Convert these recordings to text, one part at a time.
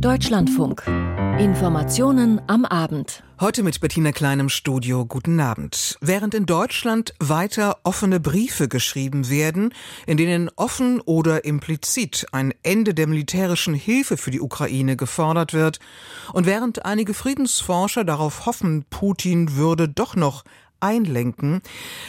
Deutschlandfunk. Informationen am Abend. Heute mit Bettina Klein im Studio. Guten Abend. Während in Deutschland weiter offene Briefe geschrieben werden, in denen offen oder implizit ein Ende der militärischen Hilfe für die Ukraine gefordert wird, und während einige Friedensforscher darauf hoffen, Putin würde doch noch einlenken,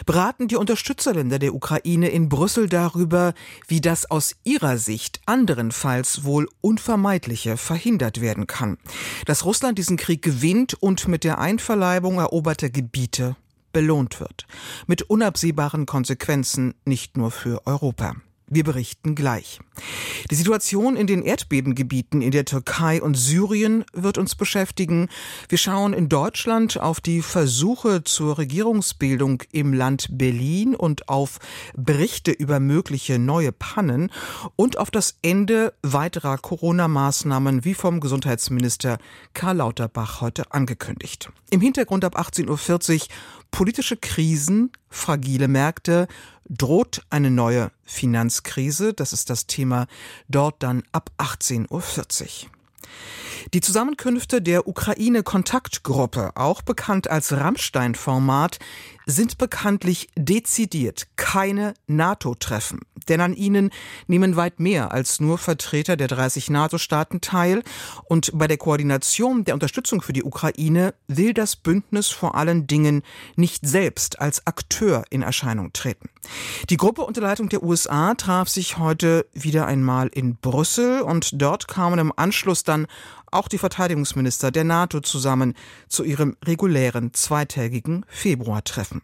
beraten die Unterstützerländer der Ukraine in Brüssel darüber, wie das aus ihrer Sicht anderenfalls wohl Unvermeidliche verhindert werden kann. Dass Russland diesen Krieg gewinnt und mit der Einverleibung eroberter Gebiete belohnt wird. Mit unabsehbaren Konsequenzen nicht nur für Europa. Wir berichten gleich. Die Situation in den Erdbebengebieten in der Türkei und Syrien wird uns beschäftigen. Wir schauen in Deutschland auf die Versuche zur Regierungsbildung im Land Berlin und auf Berichte über mögliche neue Pannen und auf das Ende weiterer Corona-Maßnahmen wie vom Gesundheitsminister Karl Lauterbach heute angekündigt. Im Hintergrund ab 18.40 Uhr politische Krisen, fragile Märkte, droht eine neue Finanzkrise. Das ist das Thema dort dann ab 18.40 Uhr. Die Zusammenkünfte der Ukraine-Kontaktgruppe, auch bekannt als Rammstein-Format, sind bekanntlich dezidiert keine NATO-Treffen. Denn an ihnen nehmen weit mehr als nur Vertreter der 30 NATO-Staaten teil. Und bei der Koordination der Unterstützung für die Ukraine will das Bündnis vor allen Dingen nicht selbst als Akteur in Erscheinung treten. Die Gruppe unter Leitung der USA traf sich heute wieder einmal in Brüssel und dort kamen im Anschluss dann auch die Verteidigungsminister der NATO zusammen zu ihrem regulären zweitägigen Februartreffen.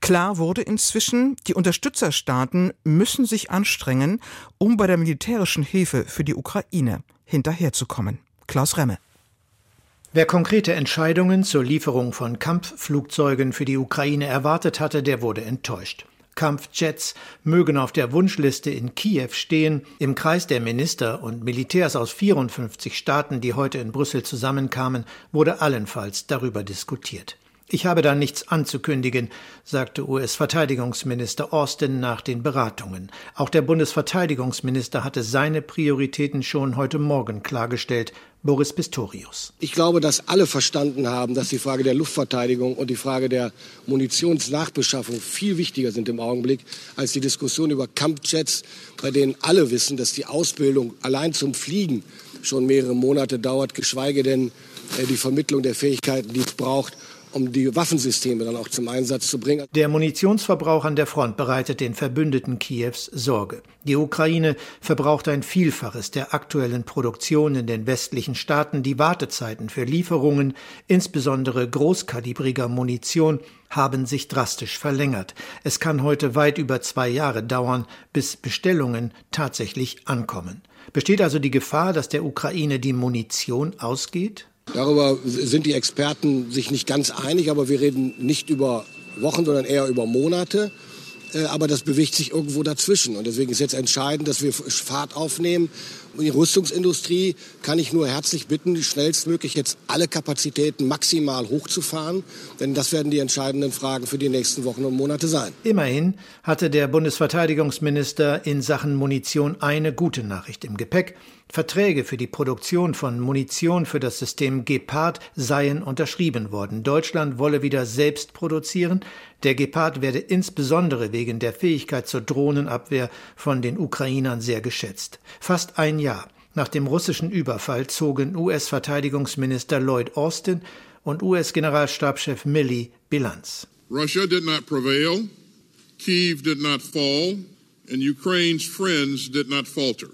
Klar wurde inzwischen, die Unterstützerstaaten müssen sich anstrengen, um bei der militärischen Hilfe für die Ukraine hinterherzukommen. Klaus Remme. Wer konkrete Entscheidungen zur Lieferung von Kampfflugzeugen für die Ukraine erwartet hatte, der wurde enttäuscht. Kampfjets mögen auf der Wunschliste in Kiew stehen. Im Kreis der Minister und Militärs aus 54 Staaten, die heute in Brüssel zusammenkamen, wurde allenfalls darüber diskutiert. Ich habe da nichts anzukündigen, sagte US-Verteidigungsminister Austin nach den Beratungen. Auch der Bundesverteidigungsminister hatte seine Prioritäten schon heute Morgen klargestellt. Boris Pistorius. Ich glaube, dass alle verstanden haben, dass die Frage der Luftverteidigung und die Frage der Munitionsnachbeschaffung viel wichtiger sind im Augenblick als die Diskussion über Kampfjets, bei denen alle wissen, dass die Ausbildung allein zum Fliegen schon mehrere Monate dauert, geschweige denn äh, die Vermittlung der Fähigkeiten, die es braucht, um die Waffensysteme dann auch zum Einsatz zu bringen. Der Munitionsverbrauch an der Front bereitet den Verbündeten Kiews Sorge. Die Ukraine verbraucht ein Vielfaches der aktuellen Produktion in den westlichen Staaten. Die Wartezeiten für Lieferungen, insbesondere großkalibriger Munition, haben sich drastisch verlängert. Es kann heute weit über zwei Jahre dauern, bis Bestellungen tatsächlich ankommen. Besteht also die Gefahr, dass der Ukraine die Munition ausgeht? Darüber sind die Experten sich nicht ganz einig, aber wir reden nicht über Wochen, sondern eher über Monate. Äh, aber das bewegt sich irgendwo dazwischen. Und deswegen ist jetzt entscheidend, dass wir Fahrt aufnehmen. Und die Rüstungsindustrie kann ich nur herzlich bitten, schnellstmöglich jetzt alle Kapazitäten maximal hochzufahren. Denn das werden die entscheidenden Fragen für die nächsten Wochen und Monate sein. Immerhin hatte der Bundesverteidigungsminister in Sachen Munition eine gute Nachricht im Gepäck. Verträge für die Produktion von Munition für das System Gepard seien unterschrieben worden. Deutschland wolle wieder selbst produzieren. Der Gepard werde insbesondere wegen der Fähigkeit zur Drohnenabwehr von den Ukrainern sehr geschätzt. Fast ein Jahr nach dem russischen Überfall zogen US-Verteidigungsminister Lloyd Austin und US-Generalstabschef Milley Bilanz. Russia did not prevail. Kiev did not fall.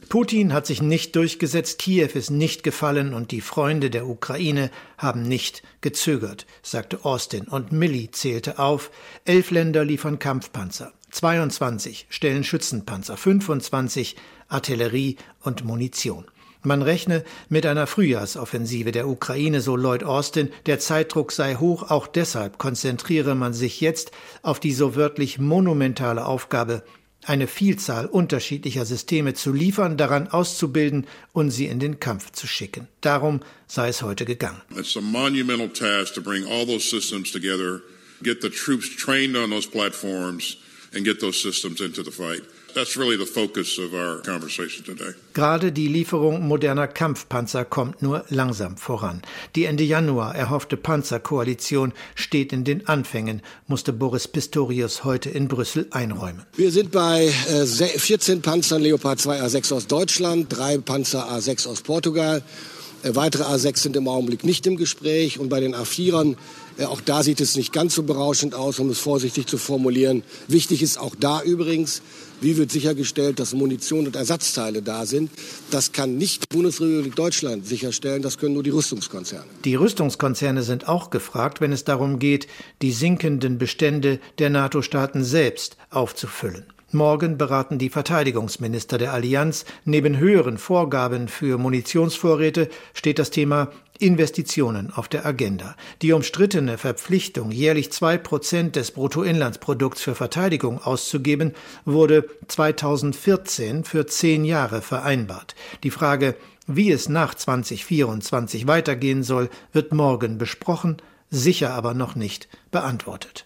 Putin hat sich nicht durchgesetzt, Kiew ist nicht gefallen und die Freunde der Ukraine haben nicht gezögert, sagte Austin. Und Milley zählte auf, elf Länder liefern Kampfpanzer, 22 stellen Schützenpanzer, 25 Artillerie und Munition. Man rechne mit einer Frühjahrsoffensive der Ukraine, so Lloyd Austin. Der Zeitdruck sei hoch, auch deshalb konzentriere man sich jetzt auf die so wörtlich monumentale Aufgabe, eine Vielzahl unterschiedlicher Systeme zu liefern, daran auszubilden und sie in den Kampf zu schicken. Darum sei es heute gegangen. It's a monumental task to bring all those systems together, get the troops trained on those platforms and get those systems into the fight. Gerade die Lieferung moderner Kampfpanzer kommt nur langsam voran. Die Ende Januar erhoffte Panzerkoalition steht in den Anfängen, musste Boris Pistorius heute in Brüssel einräumen. Wir sind bei äh, 14 Panzern Leopard 2 A6 aus Deutschland, drei Panzer A6 aus Portugal. Äh, weitere A6 sind im Augenblick nicht im Gespräch und bei den A4ern äh, auch da sieht es nicht ganz so berauschend aus, um es vorsichtig zu formulieren. Wichtig ist auch da übrigens, wie wird sichergestellt, dass Munition und Ersatzteile da sind. Das kann nicht die Bundesrepublik Deutschland sicherstellen, das können nur die Rüstungskonzerne. Die Rüstungskonzerne sind auch gefragt, wenn es darum geht, die sinkenden Bestände der NATO-Staaten selbst aufzufüllen. Morgen beraten die Verteidigungsminister der Allianz. Neben höheren Vorgaben für Munitionsvorräte steht das Thema Investitionen auf der Agenda. Die umstrittene Verpflichtung, jährlich zwei Prozent des Bruttoinlandsprodukts für Verteidigung auszugeben, wurde 2014 für zehn Jahre vereinbart. Die Frage, wie es nach 2024 weitergehen soll, wird morgen besprochen, sicher aber noch nicht beantwortet.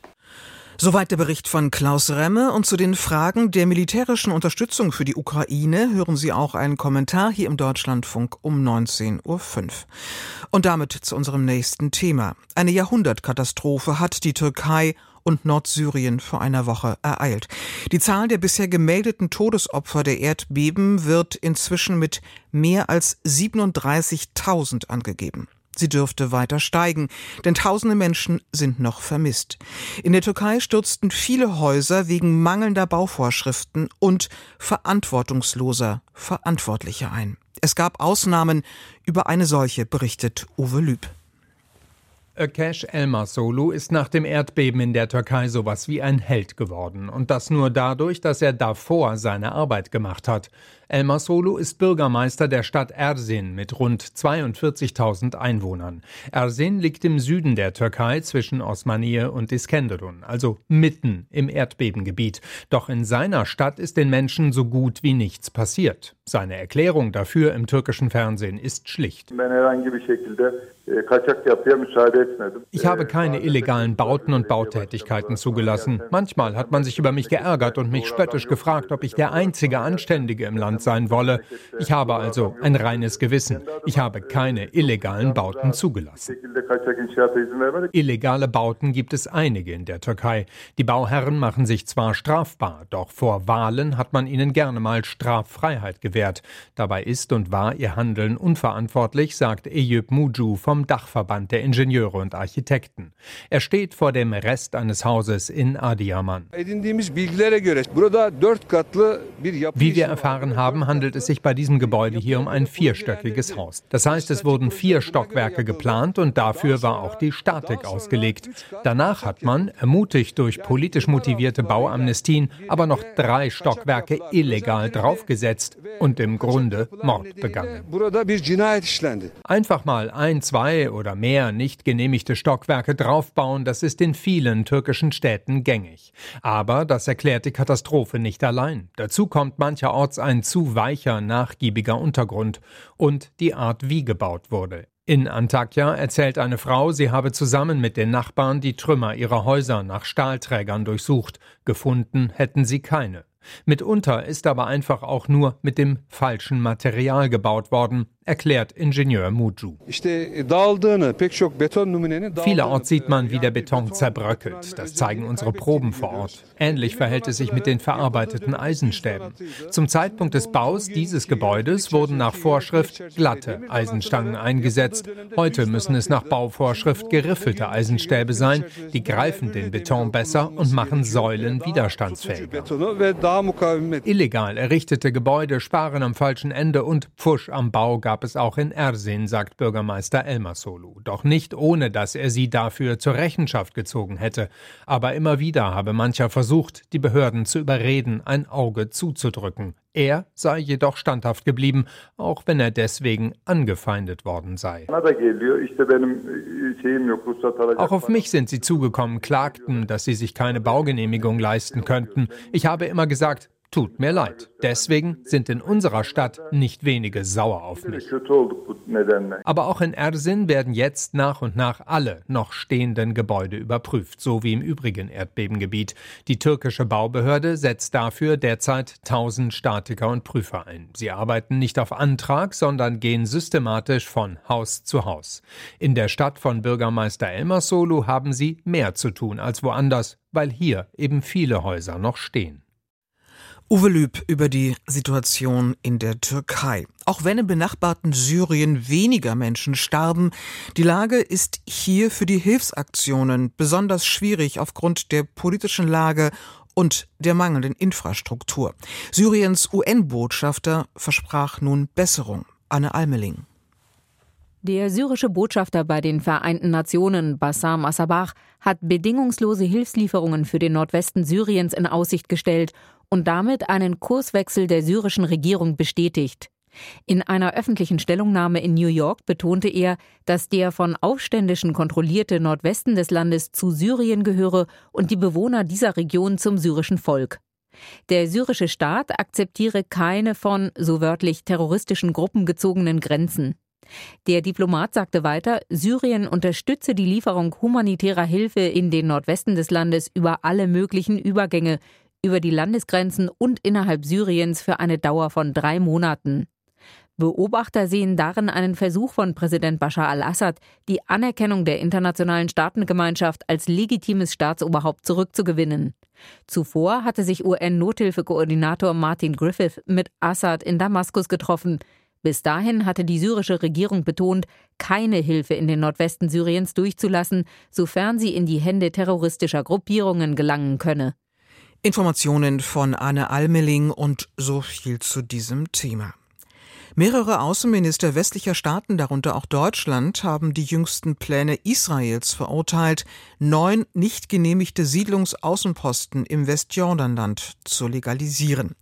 Soweit der Bericht von Klaus Remme und zu den Fragen der militärischen Unterstützung für die Ukraine hören Sie auch einen Kommentar hier im Deutschlandfunk um 19.05 Uhr. Und damit zu unserem nächsten Thema. Eine Jahrhundertkatastrophe hat die Türkei und Nordsyrien vor einer Woche ereilt. Die Zahl der bisher gemeldeten Todesopfer der Erdbeben wird inzwischen mit mehr als 37.000 angegeben. Sie dürfte weiter steigen, denn tausende Menschen sind noch vermisst. In der Türkei stürzten viele Häuser wegen mangelnder Bauvorschriften und verantwortungsloser Verantwortlicher ein. Es gab Ausnahmen, über eine solche berichtet Uwe Lüb. Ökeş Elmasolu ist nach dem Erdbeben in der Türkei sowas wie ein Held geworden. Und das nur dadurch, dass er davor seine Arbeit gemacht hat. Elmasolu ist Bürgermeister der Stadt Ersin mit rund 42.000 Einwohnern. Ersin liegt im Süden der Türkei zwischen Osmaniye und Iskenderun, also mitten im Erdbebengebiet. Doch in seiner Stadt ist den Menschen so gut wie nichts passiert. Seine Erklärung dafür im türkischen Fernsehen ist schlicht. Ich habe keine illegalen Bauten und Bautätigkeiten zugelassen. Manchmal hat man sich über mich geärgert und mich spöttisch gefragt, ob ich der einzige Anständige im Land sein wolle. Ich habe also ein reines Gewissen. Ich habe keine illegalen Bauten zugelassen. Illegale Bauten gibt es einige in der Türkei. Die Bauherren machen sich zwar strafbar, doch vor Wahlen hat man ihnen gerne mal Straffreiheit gewährt. Dabei ist und war ihr Handeln unverantwortlich, sagt Eyüp Mucu vom Dachverband der Ingenieure und Architekten. Er steht vor dem Rest eines Hauses in Adiyaman. Wie wir erfahren haben, haben, handelt es sich bei diesem Gebäude hier um ein vierstöckiges Haus. Das heißt, es wurden vier Stockwerke geplant und dafür war auch die Statik ausgelegt. Danach hat man, ermutigt durch politisch motivierte Bauamnestien, aber noch drei Stockwerke illegal draufgesetzt und im Grunde Mord begangen. Einfach mal ein, zwei oder mehr nicht genehmigte Stockwerke draufbauen, das ist in vielen türkischen Städten gängig. Aber das erklärt die Katastrophe nicht allein. Dazu kommt mancherorts ein zu weicher, nachgiebiger Untergrund und die Art, wie gebaut wurde. In Antakya erzählt eine Frau, sie habe zusammen mit den Nachbarn die Trümmer ihrer Häuser nach Stahlträgern durchsucht. Gefunden hätten sie keine. Mitunter ist aber einfach auch nur mit dem falschen Material gebaut worden, erklärt Ingenieur Muju. Vielerorts sieht man, wie der Beton zerbröckelt. Das zeigen unsere Proben vor Ort. Ähnlich verhält es sich mit den verarbeiteten Eisenstäben. Zum Zeitpunkt des Baus dieses Gebäudes wurden nach Vorschrift glatte Eisenstangen eingesetzt. Heute müssen es nach Bauvorschrift geriffelte Eisenstäbe sein. Die greifen den Beton besser und machen Säulen widerstandsfähiger. Illegal errichtete Gebäude sparen am falschen Ende und Pfusch am Bau gab es auch in Ersin, sagt Bürgermeister Elmasolu. Doch nicht ohne, dass er sie dafür zur Rechenschaft gezogen hätte. Aber immer wieder habe mancher versucht, die Behörden zu überreden, ein Auge zuzudrücken. Er sei jedoch standhaft geblieben, auch wenn er deswegen angefeindet worden sei. Auch auf mich sind sie zugekommen, klagten, dass sie sich keine Baugenehmigung leisten könnten. Ich habe immer gesagt, Tut mir leid. Deswegen sind in unserer Stadt nicht wenige sauer auf mich. Aber auch in Ersin werden jetzt nach und nach alle noch stehenden Gebäude überprüft, so wie im übrigen Erdbebengebiet. Die türkische Baubehörde setzt dafür derzeit 1000 Statiker und Prüfer ein. Sie arbeiten nicht auf Antrag, sondern gehen systematisch von Haus zu Haus. In der Stadt von Bürgermeister Elmar Solu haben sie mehr zu tun als woanders, weil hier eben viele Häuser noch stehen. Uwe Lüb über die Situation in der Türkei. Auch wenn im benachbarten Syrien weniger Menschen starben, die Lage ist hier für die Hilfsaktionen besonders schwierig aufgrund der politischen Lage und der mangelnden Infrastruktur. Syriens UN-Botschafter versprach nun Besserung. Anne Almeling. Der syrische Botschafter bei den Vereinten Nationen, Bassam Assabach, hat bedingungslose Hilfslieferungen für den Nordwesten Syriens in Aussicht gestellt und damit einen Kurswechsel der syrischen Regierung bestätigt. In einer öffentlichen Stellungnahme in New York betonte er, dass der von Aufständischen kontrollierte Nordwesten des Landes zu Syrien gehöre und die Bewohner dieser Region zum syrischen Volk. Der syrische Staat akzeptiere keine von, so wörtlich, terroristischen Gruppen gezogenen Grenzen. Der Diplomat sagte weiter, Syrien unterstütze die Lieferung humanitärer Hilfe in den Nordwesten des Landes über alle möglichen Übergänge, über die Landesgrenzen und innerhalb Syriens für eine Dauer von drei Monaten. Beobachter sehen darin einen Versuch von Präsident Bashar al-Assad, die Anerkennung der internationalen Staatengemeinschaft als legitimes Staatsoberhaupt zurückzugewinnen. Zuvor hatte sich UN-Nothilfekoordinator Martin Griffith mit Assad in Damaskus getroffen. Bis dahin hatte die syrische Regierung betont, keine Hilfe in den Nordwesten Syriens durchzulassen, sofern sie in die Hände terroristischer Gruppierungen gelangen könne. Informationen von Anne Almeling und so viel zu diesem Thema. Mehrere Außenminister westlicher Staaten, darunter auch Deutschland, haben die jüngsten Pläne Israels verurteilt, neun nicht genehmigte Siedlungsaußenposten im Westjordanland zu legalisieren.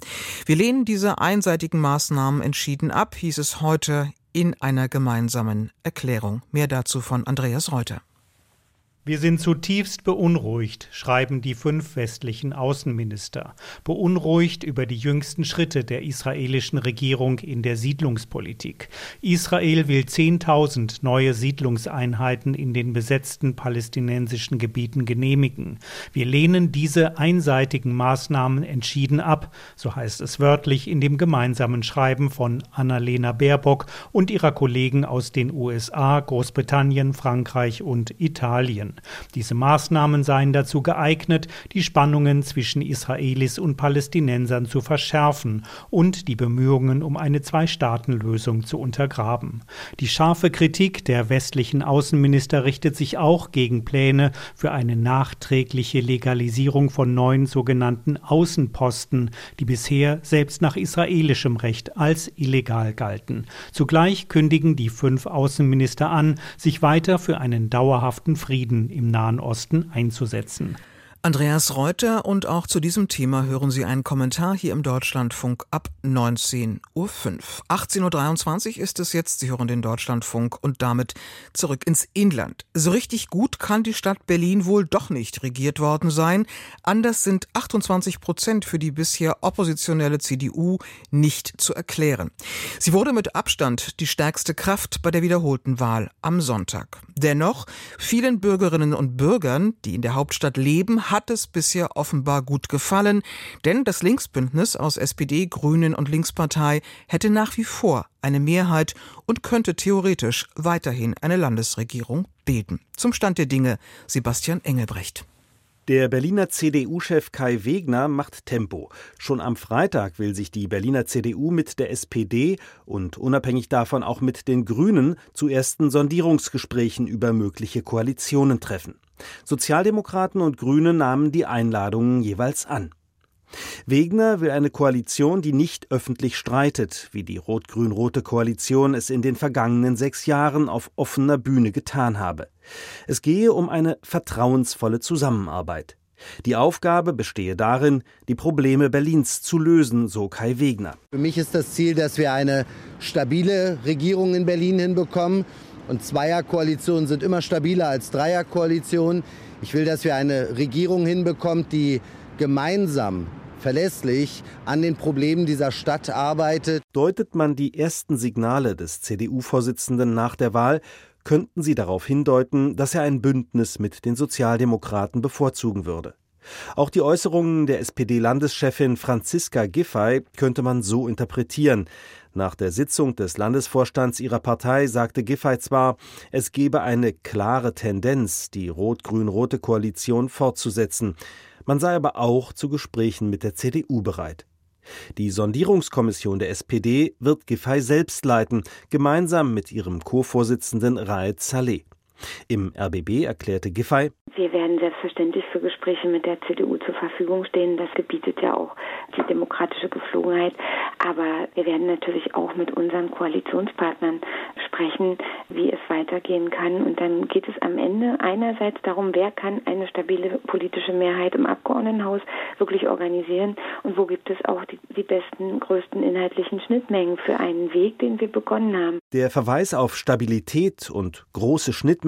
Wir lehnen diese einseitigen Maßnahmen entschieden ab, hieß es heute in einer gemeinsamen Erklärung. Mehr dazu von Andreas Reuter. Wir sind zutiefst beunruhigt, schreiben die fünf westlichen Außenminister, beunruhigt über die jüngsten Schritte der israelischen Regierung in der Siedlungspolitik. Israel will 10.000 neue Siedlungseinheiten in den besetzten palästinensischen Gebieten genehmigen. Wir lehnen diese einseitigen Maßnahmen entschieden ab, so heißt es wörtlich in dem gemeinsamen Schreiben von Annalena Baerbock und ihrer Kollegen aus den USA, Großbritannien, Frankreich und Italien. Diese Maßnahmen seien dazu geeignet, die Spannungen zwischen Israelis und Palästinensern zu verschärfen und die Bemühungen um eine Zwei-Staaten-Lösung zu untergraben. Die scharfe Kritik der westlichen Außenminister richtet sich auch gegen Pläne für eine nachträgliche Legalisierung von neuen sogenannten Außenposten, die bisher selbst nach israelischem Recht als illegal galten. Zugleich kündigen die fünf Außenminister an, sich weiter für einen dauerhaften Frieden im Nahen Osten einzusetzen. Andreas Reuter und auch zu diesem Thema hören Sie einen Kommentar hier im Deutschlandfunk ab 19.05 Uhr. 18.23 Uhr ist es jetzt. Sie hören den Deutschlandfunk und damit zurück ins Inland. So richtig gut kann die Stadt Berlin wohl doch nicht regiert worden sein. Anders sind 28 Prozent für die bisher oppositionelle CDU nicht zu erklären. Sie wurde mit Abstand die stärkste Kraft bei der wiederholten Wahl am Sonntag. Dennoch, vielen Bürgerinnen und Bürgern, die in der Hauptstadt leben, hat es bisher offenbar gut gefallen, denn das Linksbündnis aus SPD, Grünen und Linkspartei hätte nach wie vor eine Mehrheit und könnte theoretisch weiterhin eine Landesregierung bilden. Zum Stand der Dinge Sebastian Engelbrecht. Der Berliner CDU-Chef Kai Wegner macht Tempo. Schon am Freitag will sich die Berliner CDU mit der SPD und unabhängig davon auch mit den Grünen zu ersten Sondierungsgesprächen über mögliche Koalitionen treffen. Sozialdemokraten und Grüne nahmen die Einladungen jeweils an. Wegner will eine Koalition, die nicht öffentlich streitet, wie die rot-grün-rote Koalition es in den vergangenen sechs Jahren auf offener Bühne getan habe. Es gehe um eine vertrauensvolle Zusammenarbeit. Die Aufgabe bestehe darin, die Probleme Berlins zu lösen, so Kai Wegner. Für mich ist das Ziel, dass wir eine stabile Regierung in Berlin hinbekommen. Und Zweierkoalitionen sind immer stabiler als Dreierkoalitionen. Ich will, dass wir eine Regierung hinbekommen, die gemeinsam verlässlich an den Problemen dieser Stadt arbeitet. Deutet man die ersten Signale des CDU-Vorsitzenden nach der Wahl, könnten sie darauf hindeuten, dass er ein Bündnis mit den Sozialdemokraten bevorzugen würde. Auch die Äußerungen der SPD-Landeschefin Franziska Giffey könnte man so interpretieren. Nach der Sitzung des Landesvorstands ihrer Partei sagte Giffey zwar, es gebe eine klare Tendenz, die rot-grün-rote Koalition fortzusetzen. Man sei aber auch zu Gesprächen mit der CDU bereit. Die Sondierungskommission der SPD wird Giffey selbst leiten, gemeinsam mit ihrem Co-Vorsitzenden Raed Saleh. Im RBB erklärte Giffey, wir werden selbstverständlich für Gespräche mit der CDU zur Verfügung stehen. Das gebietet ja auch die demokratische Geflogenheit. Aber wir werden natürlich auch mit unseren Koalitionspartnern sprechen, wie es weitergehen kann. Und dann geht es am Ende einerseits darum, wer kann eine stabile politische Mehrheit im Abgeordnetenhaus wirklich organisieren und wo gibt es auch die, die besten, größten inhaltlichen Schnittmengen für einen Weg, den wir begonnen haben. Der Verweis auf Stabilität und große Schnittmengen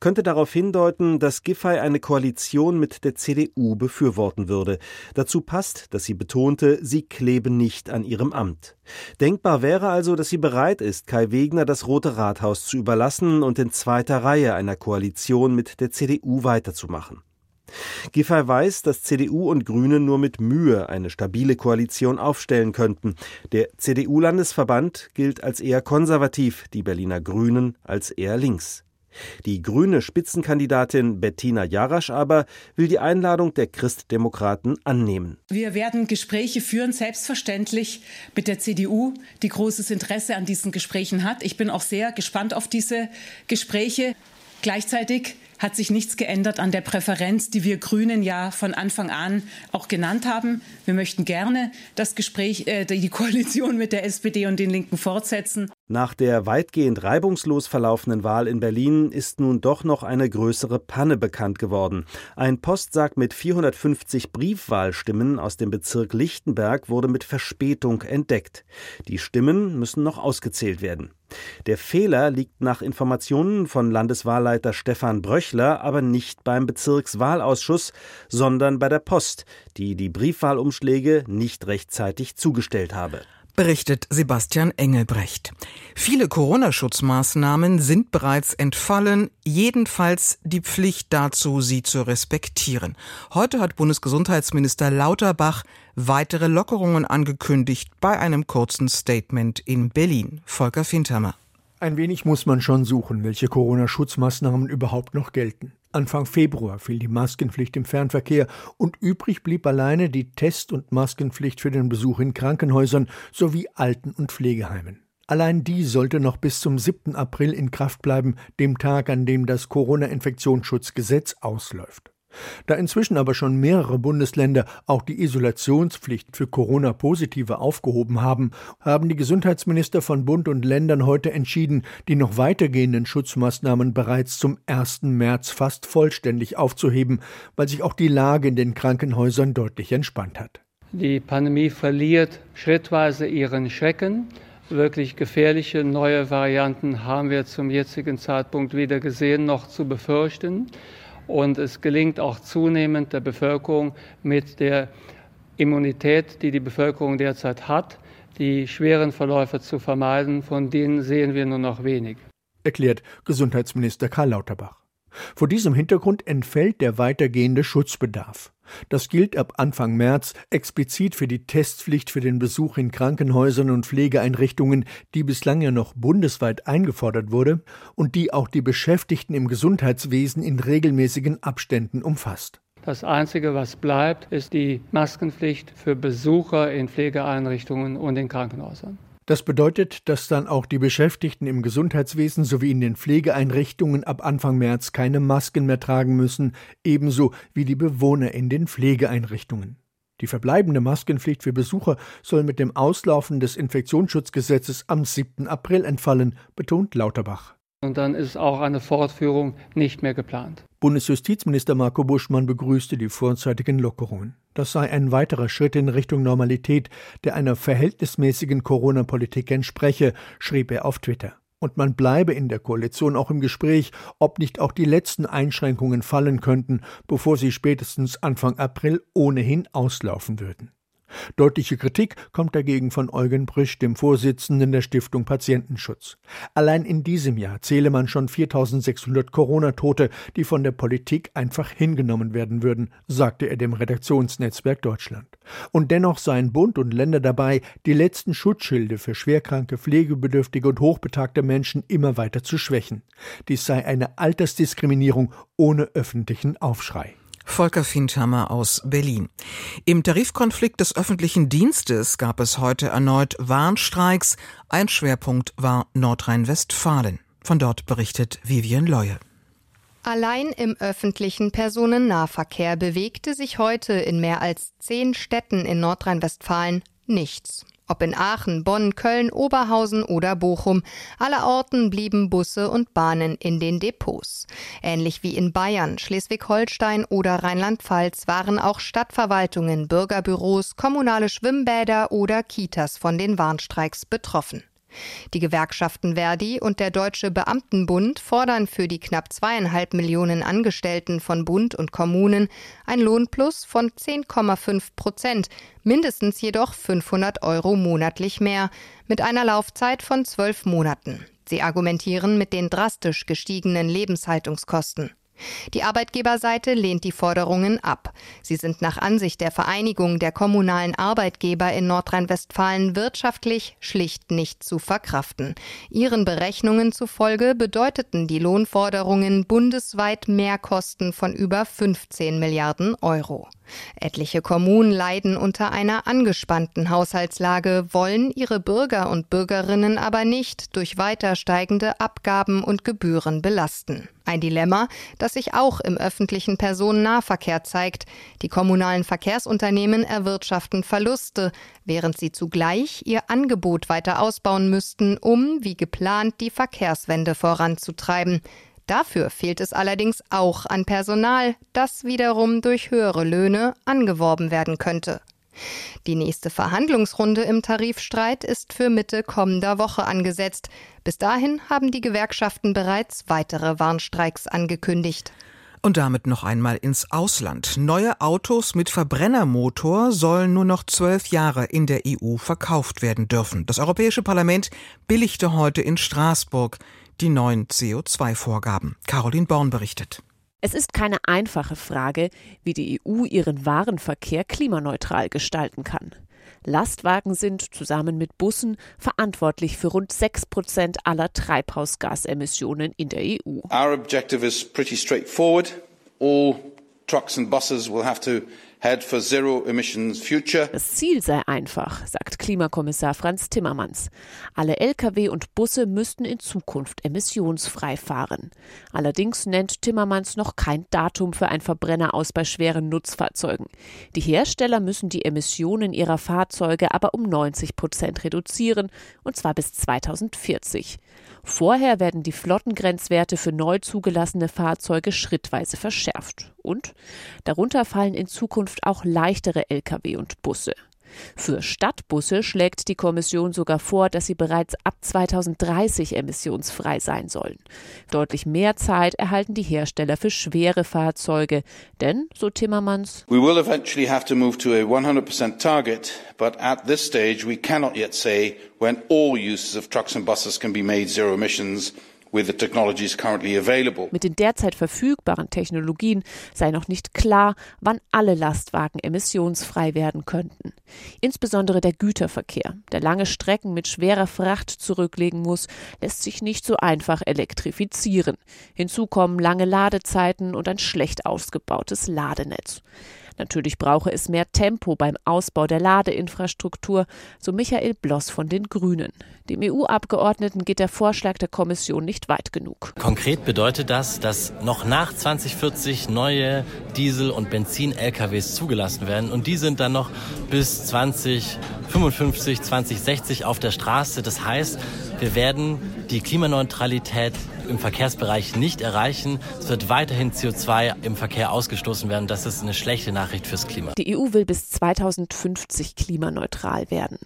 könnte darauf hindeuten, dass Giffey eine Koalition mit der CDU befürworten würde. Dazu passt, dass sie betonte, sie klebe nicht an ihrem Amt. Denkbar wäre also, dass sie bereit ist, Kai Wegner das Rote Rathaus zu überlassen und in zweiter Reihe einer Koalition mit der CDU weiterzumachen. Giffey weiß, dass CDU und Grüne nur mit Mühe eine stabile Koalition aufstellen könnten. Der CDU-Landesverband gilt als eher konservativ, die Berliner Grünen als eher links. Die grüne Spitzenkandidatin Bettina Jarasch aber will die Einladung der Christdemokraten annehmen. Wir werden Gespräche führen, selbstverständlich mit der CDU, die großes Interesse an diesen Gesprächen hat. Ich bin auch sehr gespannt auf diese Gespräche. Gleichzeitig hat sich nichts geändert an der Präferenz, die wir Grünen ja von Anfang an auch genannt haben. Wir möchten gerne das Gespräch, äh, die Koalition mit der SPD und den Linken fortsetzen. Nach der weitgehend reibungslos verlaufenden Wahl in Berlin ist nun doch noch eine größere Panne bekannt geworden. Ein Postsack mit 450 Briefwahlstimmen aus dem Bezirk Lichtenberg wurde mit Verspätung entdeckt. Die Stimmen müssen noch ausgezählt werden. Der Fehler liegt nach Informationen von Landeswahlleiter Stefan Bröchler aber nicht beim Bezirkswahlausschuss, sondern bei der Post, die die Briefwahlumschläge nicht rechtzeitig zugestellt habe berichtet Sebastian Engelbrecht. Viele Corona-Schutzmaßnahmen sind bereits entfallen, jedenfalls die Pflicht dazu, sie zu respektieren. Heute hat Bundesgesundheitsminister Lauterbach weitere Lockerungen angekündigt bei einem kurzen Statement in Berlin. Volker Fintermer. Ein wenig muss man schon suchen, welche Corona-Schutzmaßnahmen überhaupt noch gelten. Anfang Februar fiel die Maskenpflicht im Fernverkehr und übrig blieb alleine die Test- und Maskenpflicht für den Besuch in Krankenhäusern sowie Alten- und Pflegeheimen. Allein die sollte noch bis zum 7. April in Kraft bleiben, dem Tag, an dem das Corona-Infektionsschutzgesetz ausläuft. Da inzwischen aber schon mehrere Bundesländer auch die Isolationspflicht für Corona-Positive aufgehoben haben, haben die Gesundheitsminister von Bund und Ländern heute entschieden, die noch weitergehenden Schutzmaßnahmen bereits zum 1. März fast vollständig aufzuheben, weil sich auch die Lage in den Krankenhäusern deutlich entspannt hat. Die Pandemie verliert schrittweise ihren Schrecken. Wirklich gefährliche neue Varianten haben wir zum jetzigen Zeitpunkt weder gesehen noch zu befürchten. Und es gelingt auch zunehmend der Bevölkerung mit der Immunität, die die Bevölkerung derzeit hat, die schweren Verläufe zu vermeiden. Von denen sehen wir nur noch wenig. Erklärt Gesundheitsminister Karl Lauterbach. Vor diesem Hintergrund entfällt der weitergehende Schutzbedarf. Das gilt ab Anfang März explizit für die Testpflicht für den Besuch in Krankenhäusern und Pflegeeinrichtungen, die bislang ja noch bundesweit eingefordert wurde und die auch die Beschäftigten im Gesundheitswesen in regelmäßigen Abständen umfasst. Das Einzige, was bleibt, ist die Maskenpflicht für Besucher in Pflegeeinrichtungen und in Krankenhäusern. Das bedeutet, dass dann auch die Beschäftigten im Gesundheitswesen sowie in den Pflegeeinrichtungen ab Anfang März keine Masken mehr tragen müssen, ebenso wie die Bewohner in den Pflegeeinrichtungen. Die verbleibende Maskenpflicht für Besucher soll mit dem Auslaufen des Infektionsschutzgesetzes am 7. April entfallen, betont Lauterbach. Und dann ist auch eine Fortführung nicht mehr geplant. Bundesjustizminister Marco Buschmann begrüßte die vorzeitigen Lockerungen. Das sei ein weiterer Schritt in Richtung Normalität, der einer verhältnismäßigen Corona-Politik entspreche, schrieb er auf Twitter. und man bleibe in der Koalition auch im Gespräch, ob nicht auch die letzten Einschränkungen fallen könnten, bevor sie spätestens Anfang April ohnehin auslaufen würden. Deutliche Kritik kommt dagegen von Eugen Brüsch, dem Vorsitzenden der Stiftung Patientenschutz. Allein in diesem Jahr zähle man schon 4600 Corona-Tote, die von der Politik einfach hingenommen werden würden, sagte er dem Redaktionsnetzwerk Deutschland. Und dennoch seien Bund und Länder dabei, die letzten Schutzschilde für schwerkranke, pflegebedürftige und hochbetagte Menschen immer weiter zu schwächen. Dies sei eine Altersdiskriminierung ohne öffentlichen Aufschrei. Volker Findhammer aus Berlin. Im Tarifkonflikt des öffentlichen Dienstes gab es heute erneut Warnstreiks. Ein Schwerpunkt war Nordrhein-Westfalen. Von dort berichtet Vivian Leue. Allein im öffentlichen Personennahverkehr bewegte sich heute in mehr als zehn Städten in Nordrhein-Westfalen nichts. Ob in Aachen, Bonn, Köln, Oberhausen oder Bochum, allerorten blieben Busse und Bahnen in den Depots. Ähnlich wie in Bayern, Schleswig-Holstein oder Rheinland-Pfalz waren auch Stadtverwaltungen, Bürgerbüros, kommunale Schwimmbäder oder Kitas von den Warnstreiks betroffen. Die Gewerkschaften Verdi und der Deutsche Beamtenbund fordern für die knapp zweieinhalb Millionen Angestellten von Bund und Kommunen ein Lohnplus von 10,5 Prozent, mindestens jedoch 500 Euro monatlich mehr, mit einer Laufzeit von zwölf Monaten. Sie argumentieren mit den drastisch gestiegenen Lebenshaltungskosten. Die Arbeitgeberseite lehnt die Forderungen ab. Sie sind nach Ansicht der Vereinigung der kommunalen Arbeitgeber in Nordrhein-Westfalen wirtschaftlich schlicht nicht zu verkraften. Ihren Berechnungen zufolge bedeuteten die Lohnforderungen bundesweit Mehrkosten von über 15 Milliarden Euro. Etliche Kommunen leiden unter einer angespannten Haushaltslage, wollen ihre Bürger und Bürgerinnen aber nicht durch weiter steigende Abgaben und Gebühren belasten. Ein Dilemma, das sich auch im öffentlichen Personennahverkehr zeigt. Die kommunalen Verkehrsunternehmen erwirtschaften Verluste, während sie zugleich ihr Angebot weiter ausbauen müssten, um, wie geplant, die Verkehrswende voranzutreiben. Dafür fehlt es allerdings auch an Personal, das wiederum durch höhere Löhne angeworben werden könnte. Die nächste Verhandlungsrunde im Tarifstreit ist für Mitte kommender Woche angesetzt. Bis dahin haben die Gewerkschaften bereits weitere Warnstreiks angekündigt. Und damit noch einmal ins Ausland. Neue Autos mit Verbrennermotor sollen nur noch zwölf Jahre in der EU verkauft werden dürfen. Das Europäische Parlament billigte heute in Straßburg die neuen CO2-Vorgaben. Caroline Born berichtet. Es ist keine einfache Frage, wie die EU ihren Warenverkehr klimaneutral gestalten kann. Lastwagen sind zusammen mit Bussen verantwortlich für rund 6 Prozent aller Treibhausgasemissionen in der EU. Our objective is pretty straightforward. All trucks and buses will have to das Ziel sei einfach, sagt Klimakommissar Franz Timmermans. Alle Lkw und Busse müssten in Zukunft emissionsfrei fahren. Allerdings nennt Timmermans noch kein Datum für ein Verbrenner aus bei schweren Nutzfahrzeugen. Die Hersteller müssen die Emissionen ihrer Fahrzeuge aber um 90 Prozent reduzieren, und zwar bis 2040. Vorher werden die Flottengrenzwerte für neu zugelassene Fahrzeuge schrittweise verschärft. Und darunter fallen in Zukunft auch leichtere Lkw und Busse. Für Stadtbusse schlägt die Kommission sogar vor, dass sie bereits ab 2030 emissionsfrei sein sollen. Deutlich mehr Zeit erhalten die Hersteller für schwere Fahrzeuge, denn, so Timmermans, We will eventually have to move to a 100% target, but at this stage we cannot yet say when all uses of trucks and buses can be made zero emissions mit den derzeit verfügbaren Technologien sei noch nicht klar, wann alle Lastwagen emissionsfrei werden könnten. Insbesondere der Güterverkehr, der lange Strecken mit schwerer Fracht zurücklegen muss, lässt sich nicht so einfach elektrifizieren. Hinzu kommen lange Ladezeiten und ein schlecht ausgebautes Ladenetz. Natürlich brauche es mehr Tempo beim Ausbau der Ladeinfrastruktur, so Michael Bloss von den Grünen. Dem EU-Abgeordneten geht der Vorschlag der Kommission nicht weit genug. Konkret bedeutet das, dass noch nach 2040 neue Diesel- und Benzin-LKWs zugelassen werden und die sind dann noch bis 2055, 2060 auf der Straße. Das heißt, wir werden die Klimaneutralität im Verkehrsbereich nicht erreichen. Es wird weiterhin CO2 im Verkehr ausgestoßen werden. Das ist eine schlechte Nachricht fürs Klima. Die EU will bis 2050 klimaneutral werden.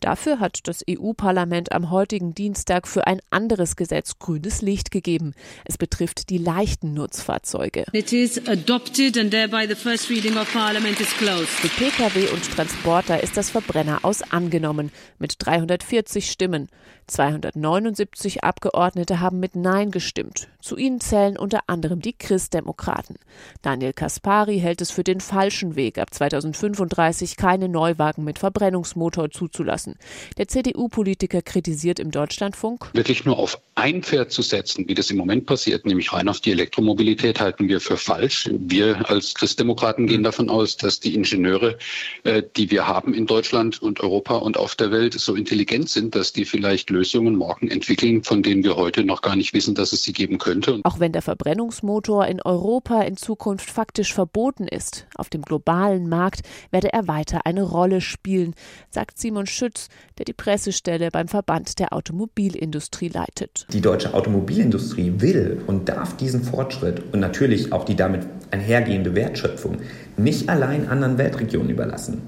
Dafür hat das EU-Parlament am heutigen Dienstag für ein anderes Gesetz grünes Licht gegeben. Es betrifft die leichten Nutzfahrzeuge. It is adopted and thereby the first reading of Parliament is closed. Für Pkw und Transporter ist das Verbrenner aus angenommen mit 340 Stimmen. 279 Abgeordnete haben mit Nein gestimmt. Zu ihnen zählen unter anderem die Christdemokraten. Daniel Kaspari hält es für den falschen Weg, ab 2035 keine Neuwagen mit Verbrennungsmotor zuzulassen. Der CDU-Politiker kritisiert im Deutschlandfunk, wirklich nur auf ein Pferd zu setzen, wie das im Moment passiert, nämlich rein auf die Elektromobilität, halten wir für falsch. Wir als Christdemokraten gehen davon aus, dass die Ingenieure, äh, die wir haben in Deutschland und Europa und auf der Welt, so intelligent sind, dass die vielleicht Lösungen morgen entwickeln, von denen wir heute noch gar nicht wissen, dass es sie geben könnte. Auch wenn der Verbrennungsmotor in Europa in Zukunft faktisch verboten ist, auf dem globalen Markt werde er weiter eine Rolle spielen, sagt Simon Schütz, der die Pressestelle beim Verband der Automobilindustrie leitet. Die deutsche Automobilindustrie will und darf diesen Fortschritt und natürlich auch die damit einhergehende Wertschöpfung nicht allein anderen Weltregionen überlassen.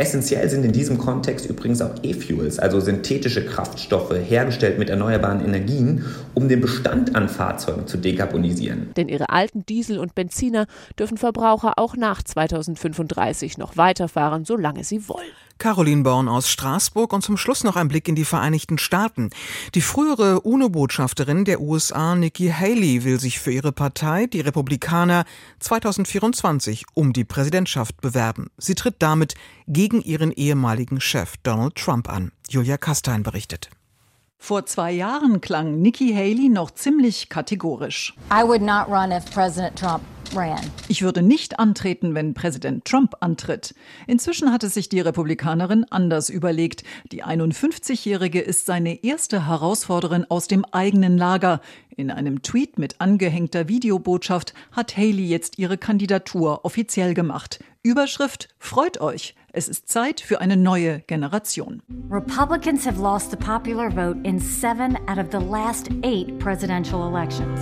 Essentiell sind in diesem Kontext übrigens auch E-Fuels, also synthetische Kraftstoffe, hergestellt mit erneuerbaren Energien, um den Bestand an Fahrzeugen zu dekarbonisieren. Denn ihre alten Diesel und Benziner dürfen Verbraucher auch nach 2035 noch weiterfahren, solange sie wollen. Caroline Born aus Straßburg und zum Schluss noch ein Blick in die Vereinigten Staaten. Die frühere UNO-Botschafterin der USA, Nikki Haley, will sich für ihre Partei, die Republikaner, 2024 um die Präsidentschaft bewerben. Sie tritt damit gegen ihren ehemaligen Chef Donald Trump an. Julia Kastein berichtet. Vor zwei Jahren klang Nikki Haley noch ziemlich kategorisch. I would not run if President Trump ich würde nicht antreten, wenn Präsident Trump antritt. Inzwischen hatte sich die Republikanerin anders überlegt. Die 51-Jährige ist seine erste Herausforderin aus dem eigenen Lager. In einem Tweet mit angehängter Videobotschaft hat Haley jetzt ihre Kandidatur offiziell gemacht. Überschrift Freut euch. Es ist Zeit für eine neue Generation. Republicans have lost the popular vote in seven out of the last eight presidential elections.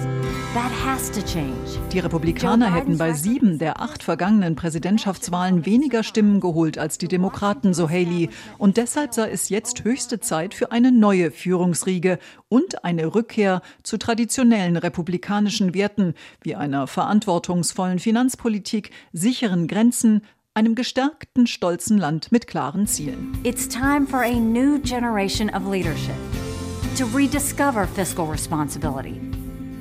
That has to change. Die Republikaner hätten bei sieben der acht vergangenen Präsidentschaftswahlen weniger Stimmen geholt als die Demokraten, so Haley. Und deshalb sei es jetzt höchste Zeit für eine neue Führungsriege und eine Rückkehr zu traditionellen republikanischen Werten wie einer verantwortungsvollen Finanzpolitik, sicheren Grenzen, einem gestärkten, stolzen Land mit klaren Zielen. It's time for a new generation of leadership to rediscover fiscal responsibility,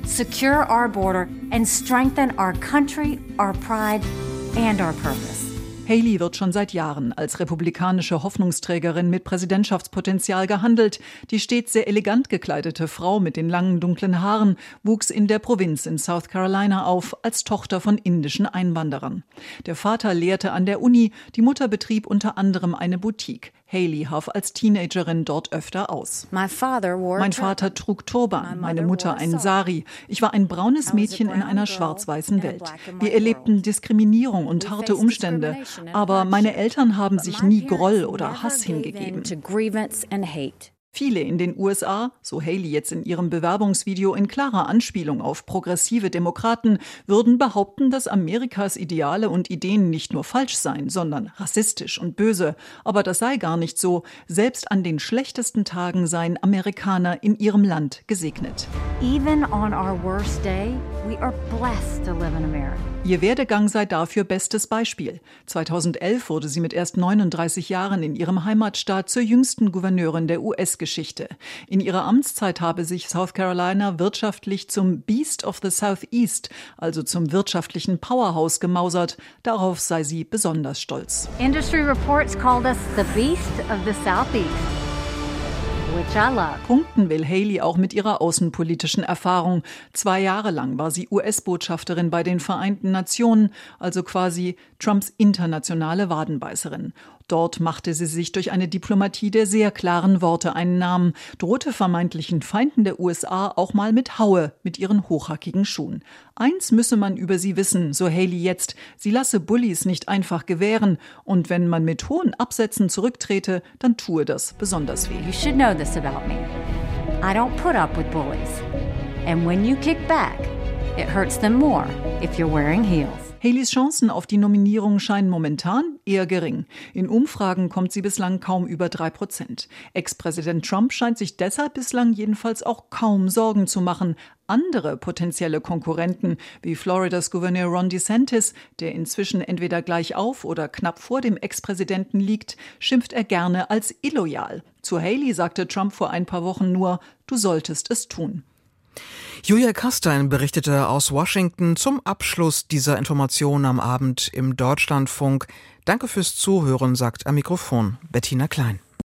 secure our border and strengthen our country, our pride and our purpose. Haley wird schon seit Jahren als republikanische Hoffnungsträgerin mit Präsidentschaftspotenzial gehandelt. Die stets sehr elegant gekleidete Frau mit den langen dunklen Haaren wuchs in der Provinz in South Carolina auf als Tochter von indischen Einwanderern. Der Vater lehrte an der Uni, die Mutter betrieb unter anderem eine Boutique. Haley half als Teenagerin dort öfter aus. Mein Vater trug Turban, meine Mutter einen Sari. Ich war ein braunes Mädchen in einer schwarz-weißen Welt. Wir erlebten Diskriminierung und harte Umstände, aber meine Eltern haben sich nie Groll oder Hass hingegeben. Viele in den USA, so Haley jetzt in ihrem Bewerbungsvideo in klarer Anspielung auf progressive Demokraten, würden behaupten, dass Amerikas Ideale und Ideen nicht nur falsch seien, sondern rassistisch und böse. Aber das sei gar nicht so. Selbst an den schlechtesten Tagen seien Amerikaner in ihrem Land gesegnet. Even on our worst day, we are blessed to live in America. Ihr Werdegang sei dafür bestes Beispiel. 2011 wurde sie mit erst 39 Jahren in ihrem Heimatstaat zur jüngsten Gouverneurin der US-Geschichte. In ihrer Amtszeit habe sich South Carolina wirtschaftlich zum Beast of the Southeast, also zum wirtschaftlichen Powerhouse gemausert. Darauf sei sie besonders stolz. Industry reports called us the Beast of the Southeast. Punkten will Haley auch mit ihrer außenpolitischen Erfahrung. Zwei Jahre lang war sie US-Botschafterin bei den Vereinten Nationen, also quasi Trumps internationale Wadenbeißerin. Dort machte sie sich durch eine Diplomatie der sehr klaren Worte einen Namen, drohte vermeintlichen Feinden der USA auch mal mit Haue mit ihren hochhackigen Schuhen. Eins müsse man über sie wissen, so Haley jetzt, sie lasse Bullies nicht einfach gewähren und wenn man mit hohen Absätzen zurücktrete, dann tue das besonders weh. You should know this about me. I don't put up with bullies. And when you kick back, it hurts them more if you're wearing heels. Haleys Chancen auf die Nominierung scheinen momentan eher gering. In Umfragen kommt sie bislang kaum über drei Prozent. Ex-Präsident Trump scheint sich deshalb bislang jedenfalls auch kaum Sorgen zu machen. Andere potenzielle Konkurrenten, wie Floridas Gouverneur Ron DeSantis, der inzwischen entweder gleich auf oder knapp vor dem Ex-Präsidenten liegt, schimpft er gerne als illoyal. Zu Haley sagte Trump vor ein paar Wochen nur, du solltest es tun. Julia Kastein berichtete aus Washington zum Abschluss dieser Information am Abend im Deutschlandfunk. Danke fürs Zuhören, sagt am Mikrofon Bettina Klein.